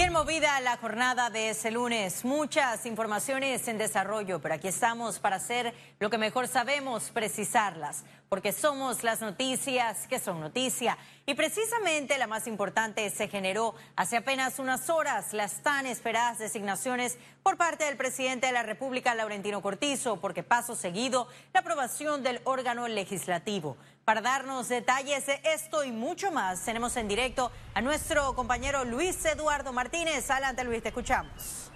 Bien movida la jornada de ese lunes, muchas informaciones en desarrollo, pero aquí estamos para hacer lo que mejor sabemos, precisarlas, porque somos las noticias que son noticia. Y precisamente la más importante se generó hace apenas unas horas, las tan esperadas designaciones por parte del presidente de la República, Laurentino Cortizo, porque paso seguido la aprobación del órgano legislativo. Para darnos detalles de esto y mucho más, tenemos en directo a nuestro compañero Luis Eduardo Martínez. Adelante, Luis, te escuchamos.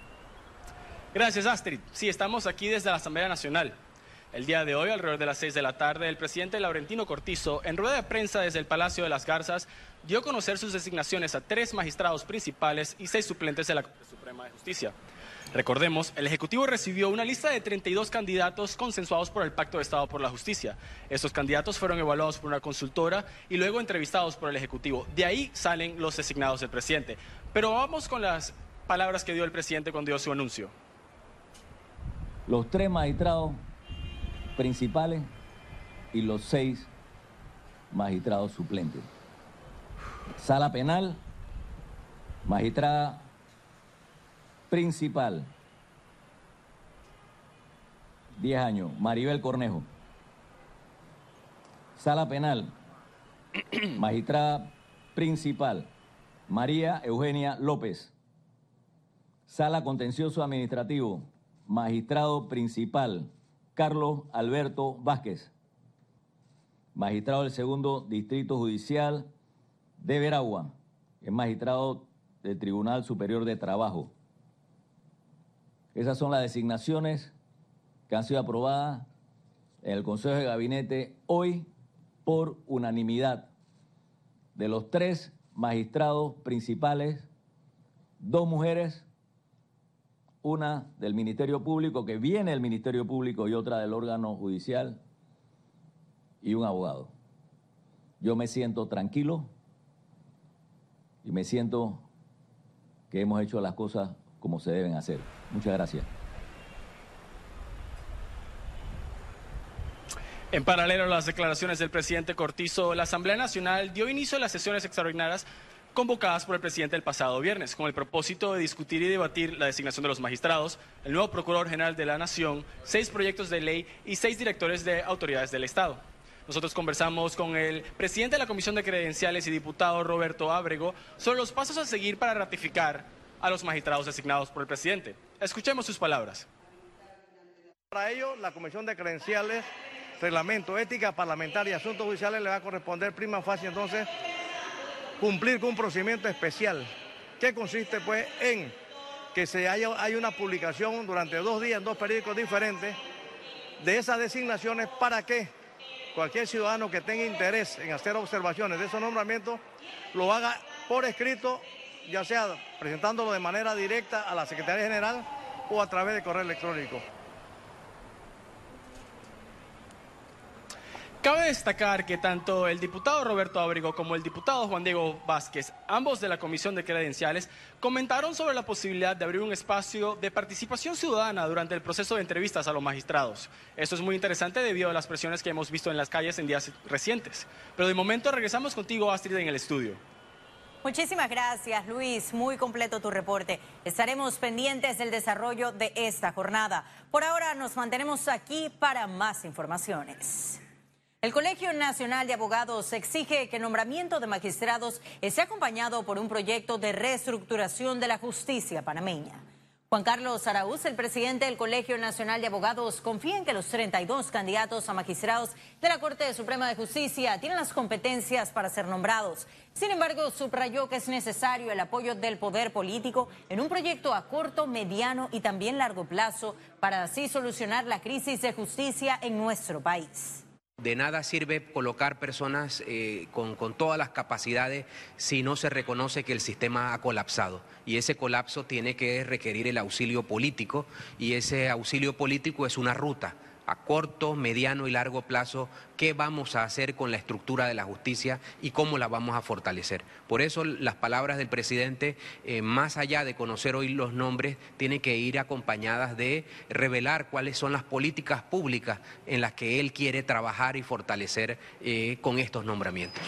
Gracias, Astrid. Sí, estamos aquí desde la Asamblea Nacional. El día de hoy, alrededor de las 6 de la tarde, el presidente Laurentino Cortizo, en rueda de prensa desde el Palacio de las Garzas, dio a conocer sus designaciones a tres magistrados principales y seis suplentes de la Corte Suprema de Justicia. Recordemos, el Ejecutivo recibió una lista de 32 candidatos consensuados por el Pacto de Estado por la Justicia. Estos candidatos fueron evaluados por una consultora y luego entrevistados por el Ejecutivo. De ahí salen los designados del presidente. Pero vamos con las palabras que dio el presidente cuando dio su anuncio. Los tres magistrados principales y los seis magistrados suplentes. Sala penal, magistrada principal, 10 años, Maribel Cornejo. Sala penal, magistrada principal, María Eugenia López. Sala contencioso administrativo, magistrado principal, Carlos Alberto Vázquez. Magistrado del segundo distrito judicial de Veragua, es magistrado del Tribunal Superior de Trabajo. Esas son las designaciones que han sido aprobadas en el Consejo de Gabinete hoy por unanimidad de los tres magistrados principales, dos mujeres, una del Ministerio Público, que viene del Ministerio Público y otra del órgano judicial, y un abogado. Yo me siento tranquilo y me siento que hemos hecho las cosas como se deben hacer. Muchas gracias. En paralelo a las declaraciones del presidente Cortizo, la Asamblea Nacional dio inicio a las sesiones extraordinarias convocadas por el presidente el pasado viernes, con el propósito de discutir y debatir la designación de los magistrados, el nuevo Procurador General de la Nación, seis proyectos de ley y seis directores de autoridades del Estado. Nosotros conversamos con el presidente de la Comisión de Credenciales y diputado Roberto Ábrego sobre los pasos a seguir para ratificar a los magistrados designados por el presidente. Escuchemos sus palabras. Para ello, la Comisión de Credenciales, Reglamento, Ética Parlamentaria y Asuntos Judiciales le va a corresponder prima facie entonces cumplir con un procedimiento especial que consiste pues en que se haya hay una publicación durante dos días en dos periódicos diferentes de esas designaciones para que cualquier ciudadano que tenga interés en hacer observaciones de esos nombramientos lo haga por escrito ya sea presentándolo de manera directa a la Secretaría General o a través de correo electrónico. Cabe destacar que tanto el diputado Roberto Abrigo como el diputado Juan Diego Vázquez, ambos de la Comisión de Credenciales, comentaron sobre la posibilidad de abrir un espacio de participación ciudadana durante el proceso de entrevistas a los magistrados. Esto es muy interesante debido a las presiones que hemos visto en las calles en días recientes. Pero de momento regresamos contigo, Astrid, en el estudio. Muchísimas gracias, Luis. Muy completo tu reporte. Estaremos pendientes del desarrollo de esta jornada. Por ahora nos mantenemos aquí para más informaciones. El Colegio Nacional de Abogados exige que el nombramiento de magistrados esté acompañado por un proyecto de reestructuración de la justicia panameña. Juan Carlos Araúz, el presidente del Colegio Nacional de Abogados, confía en que los 32 candidatos a magistrados de la Corte Suprema de Justicia tienen las competencias para ser nombrados. Sin embargo, subrayó que es necesario el apoyo del poder político en un proyecto a corto, mediano y también largo plazo para así solucionar la crisis de justicia en nuestro país. De nada sirve colocar personas eh, con, con, todas las capacidades si no se reconoce que el sistema ha colapsado. Y ese colapso tiene que requerir el auxilio político y ese auxilio político es una ruta a corto, mediano y largo plazo qué vamos a hacer con la estructura de la justicia y cómo la vamos a fortalecer. Por eso las palabras del presidente, eh, más allá de conocer hoy los nombres, tienen que ir acompañadas de revelar cuáles son las políticas públicas en las que él quiere trabajar y fortalecer eh, con estos nombramientos.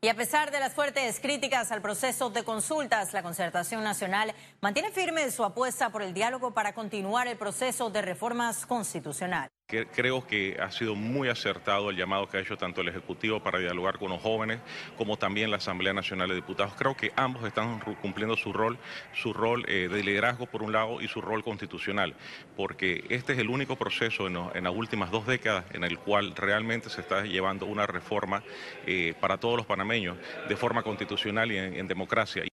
Y a pesar de las fuertes críticas al proceso de consultas, la Concertación Nacional mantiene firme su apuesta por el diálogo para continuar el proceso de reformas constitucionales. Creo que ha sido muy acertado el llamado que ha hecho tanto el Ejecutivo para dialogar con los jóvenes como también la Asamblea Nacional de Diputados. Creo que ambos están cumpliendo su rol, su rol eh, de liderazgo por un lado y su rol constitucional, porque este es el único proceso en, las últimas dos décadas en el cual realmente se está llevando una reforma eh, para todos los panameños de forma constitucional y en democracia.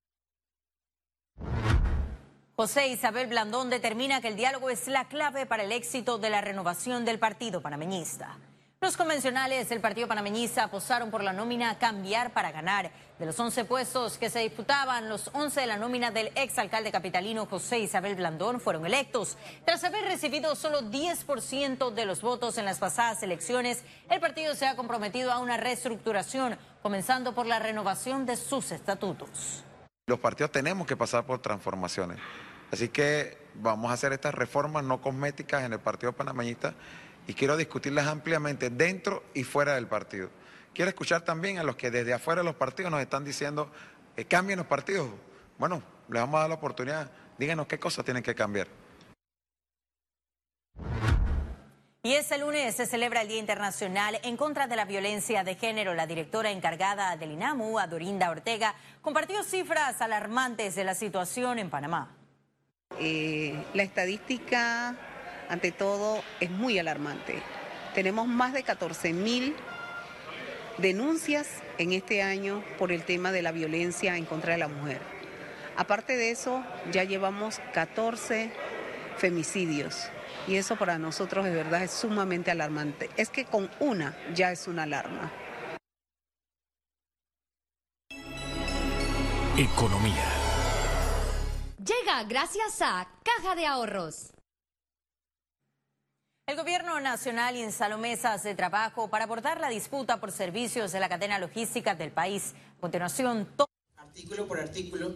José Isabel Blandón determina que el diálogo es la clave para el éxito de la renovación del partido panameñista. Los convencionales del partido panameñista apostaron por la nómina Cambiar para Ganar. De los 11 puestos que se disputaban, los 11 de la nómina del exalcalde capitalino José Isabel Blandón fueron electos. Tras haber recibido solo 10% de los votos en las pasadas elecciones, el partido se ha comprometido a una reestructuración, comenzando por la renovación de sus estatutos. Los partidos tenemos que pasar por transformaciones. Así que vamos a hacer estas reformas no cosméticas en el Partido Panameñista y quiero discutirlas ampliamente dentro y fuera del partido. Quiero escuchar también a los que desde afuera de los partidos nos están diciendo que cambien los partidos. Bueno, les vamos a dar la oportunidad. Díganos qué cosas tienen que cambiar. Y este lunes se celebra el Día Internacional en contra de la violencia de género. La directora encargada del INAMU, Adorinda Ortega, compartió cifras alarmantes de la situación en Panamá. Eh, la estadística, ante todo, es muy alarmante. Tenemos más de 14 mil denuncias en este año por el tema de la violencia en contra de la mujer. Aparte de eso, ya llevamos 14 femicidios y eso para nosotros de verdad es sumamente alarmante. Es que con una ya es una alarma. Economía. Llega gracias a Caja de Ahorros. El gobierno nacional instaló mesas de trabajo para abordar la disputa por servicios de la cadena logística del país. A continuación, todo... artículo por artículo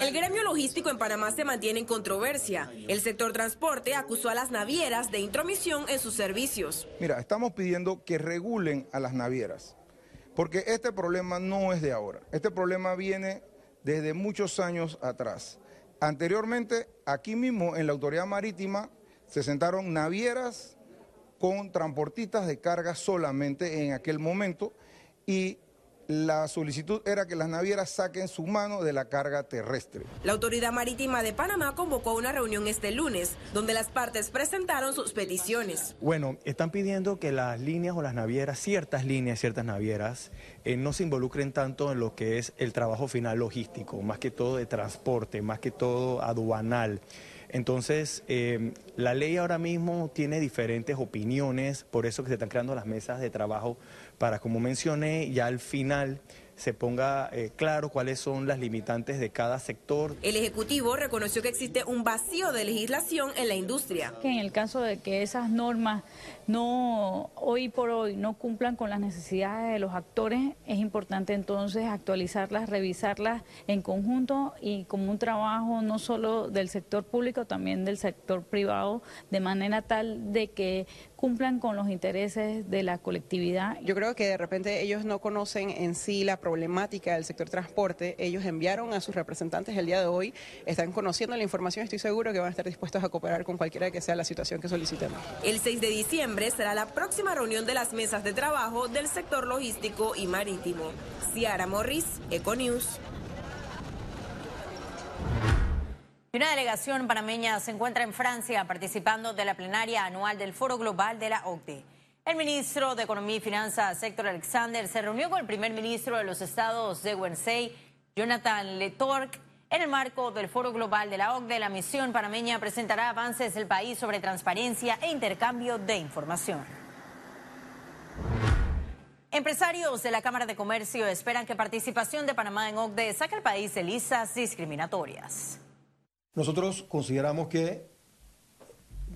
el gremio logístico en Panamá se mantiene en controversia. El sector transporte acusó a las navieras de intromisión en sus servicios. Mira, estamos pidiendo que regulen a las navieras, porque este problema no es de ahora. Este problema viene desde muchos años atrás. Anteriormente, aquí mismo en la autoridad marítima se sentaron navieras con transportistas de carga solamente en aquel momento y la solicitud era que las navieras saquen su mano de la carga terrestre. La Autoridad Marítima de Panamá convocó una reunión este lunes, donde las partes presentaron sus peticiones. Bueno, están pidiendo que las líneas o las navieras, ciertas líneas, ciertas navieras, eh, no se involucren tanto en lo que es el trabajo final logístico, más que todo de transporte, más que todo aduanal. Entonces, eh, la ley ahora mismo tiene diferentes opiniones, por eso que se están creando las mesas de trabajo para, como mencioné, ya al final se ponga eh, claro cuáles son las limitantes de cada sector. El Ejecutivo reconoció que existe un vacío de legislación en la industria. Que en el caso de que esas normas no hoy por hoy no cumplan con las necesidades de los actores, es importante entonces actualizarlas, revisarlas en conjunto y como un trabajo no solo del sector público, también del sector privado, de manera tal de que cumplan con los intereses de la colectividad. Yo creo que de repente ellos no conocen en sí la problemática del sector transporte. Ellos enviaron a sus representantes el día de hoy, están conociendo la información, estoy seguro que van a estar dispuestos a cooperar con cualquiera que sea la situación que soliciten. El 6 de diciembre será la próxima reunión de las mesas de trabajo del sector logístico y marítimo. Ciara Morris, Econews. Una delegación panameña se encuentra en Francia participando de la plenaria anual del Foro Global de la OCDE. El ministro de Economía y Finanzas, Héctor Alexander, se reunió con el primer ministro de los estados de Guernsey, Jonathan Letorque, en el marco del Foro Global de la OCDE. La misión panameña presentará avances del país sobre transparencia e intercambio de información. Empresarios de la Cámara de Comercio esperan que participación de Panamá en OCDE saque al país de listas discriminatorias. Nosotros consideramos que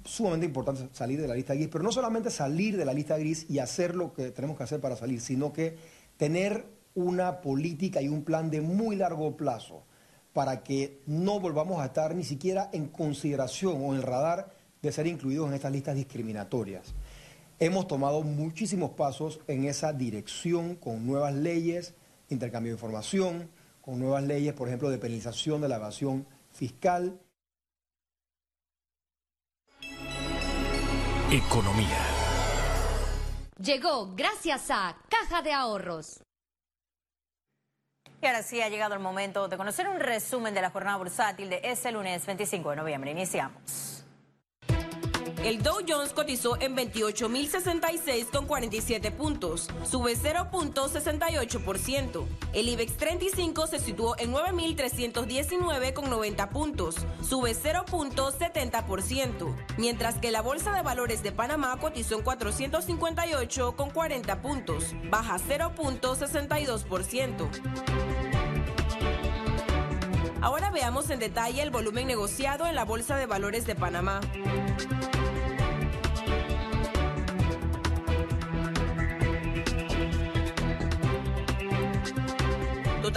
sumamente importante salir de la lista gris, pero no solamente salir de la lista gris y hacer lo que tenemos que hacer para salir, sino que tener una política y un plan de muy largo plazo para que no volvamos a estar ni siquiera en consideración o en el radar de ser incluidos en estas listas discriminatorias. Hemos tomado muchísimos pasos en esa dirección con nuevas leyes, intercambio de información, con nuevas leyes, por ejemplo, de penalización de la evasión fiscal. Economía. Llegó gracias a Caja de Ahorros. Y ahora sí ha llegado el momento de conocer un resumen de la jornada bursátil de este lunes 25 de noviembre. Iniciamos. El Dow Jones cotizó en 28.066 con 47 puntos, sube 0.68%. El IBEX 35 se situó en 9.319 con 90 puntos, sube 0.70%, mientras que la Bolsa de Valores de Panamá cotizó en 458 con 40 puntos, baja 0.62%. Ahora veamos en detalle el volumen negociado en la Bolsa de Valores de Panamá.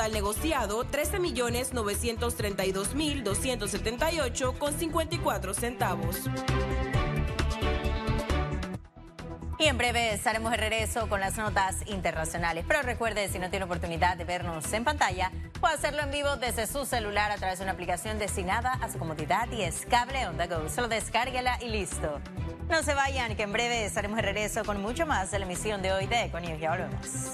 Total negociado 13.932.278 con 54 centavos. Y en breve estaremos de regreso con las notas internacionales. Pero recuerde, si no tiene oportunidad de vernos en pantalla, puede hacerlo en vivo desde su celular a través de una aplicación destinada a su comodidad y es cable on the go. Solo descárguela y listo. No se vayan, que en breve estaremos de regreso con mucho más de la emisión de hoy de Econius. Ya volvemos.